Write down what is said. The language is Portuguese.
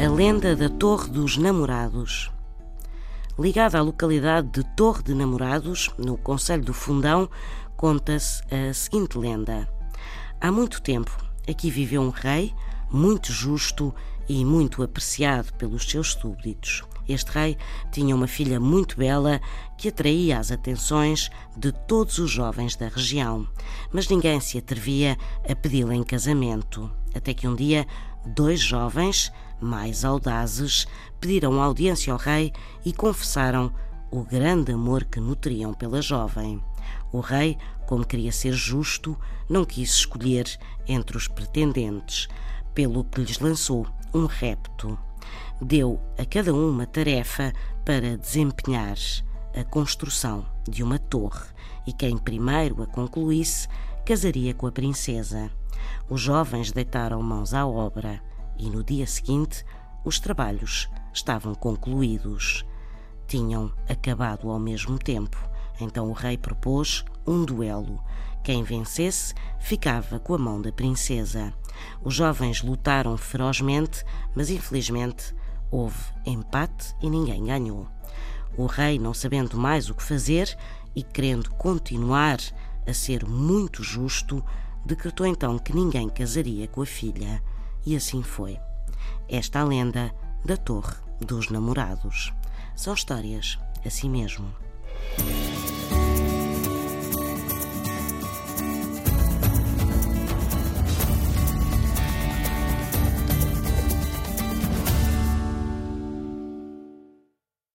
A lenda da Torre dos Namorados. Ligada à localidade de Torre de Namorados, no Conselho do Fundão, conta-se a seguinte lenda. Há muito tempo, aqui viveu um rei muito justo e muito apreciado pelos seus súbditos. Este rei tinha uma filha muito bela que atraía as atenções de todos os jovens da região, mas ninguém se atrevia a pedi-la em casamento. Até que um dia, dois jovens, mais audazes, pediram audiência ao rei e confessaram o grande amor que nutriam pela jovem. O rei, como queria ser justo, não quis escolher entre os pretendentes, pelo que lhes lançou um repto. Deu a cada um uma tarefa para desempenhar a construção de uma torre e quem primeiro a concluísse casaria com a princesa. Os jovens deitaram mãos à obra e no dia seguinte os trabalhos estavam concluídos. Tinham acabado ao mesmo tempo. Então o rei propôs um duelo. Quem vencesse ficava com a mão da princesa. Os jovens lutaram ferozmente, mas infelizmente houve empate e ninguém ganhou. O rei, não sabendo mais o que fazer e querendo continuar a ser muito justo, decretou então que ninguém casaria com a filha. E assim foi. Esta a lenda da Torre dos Namorados. São histórias assim mesmo.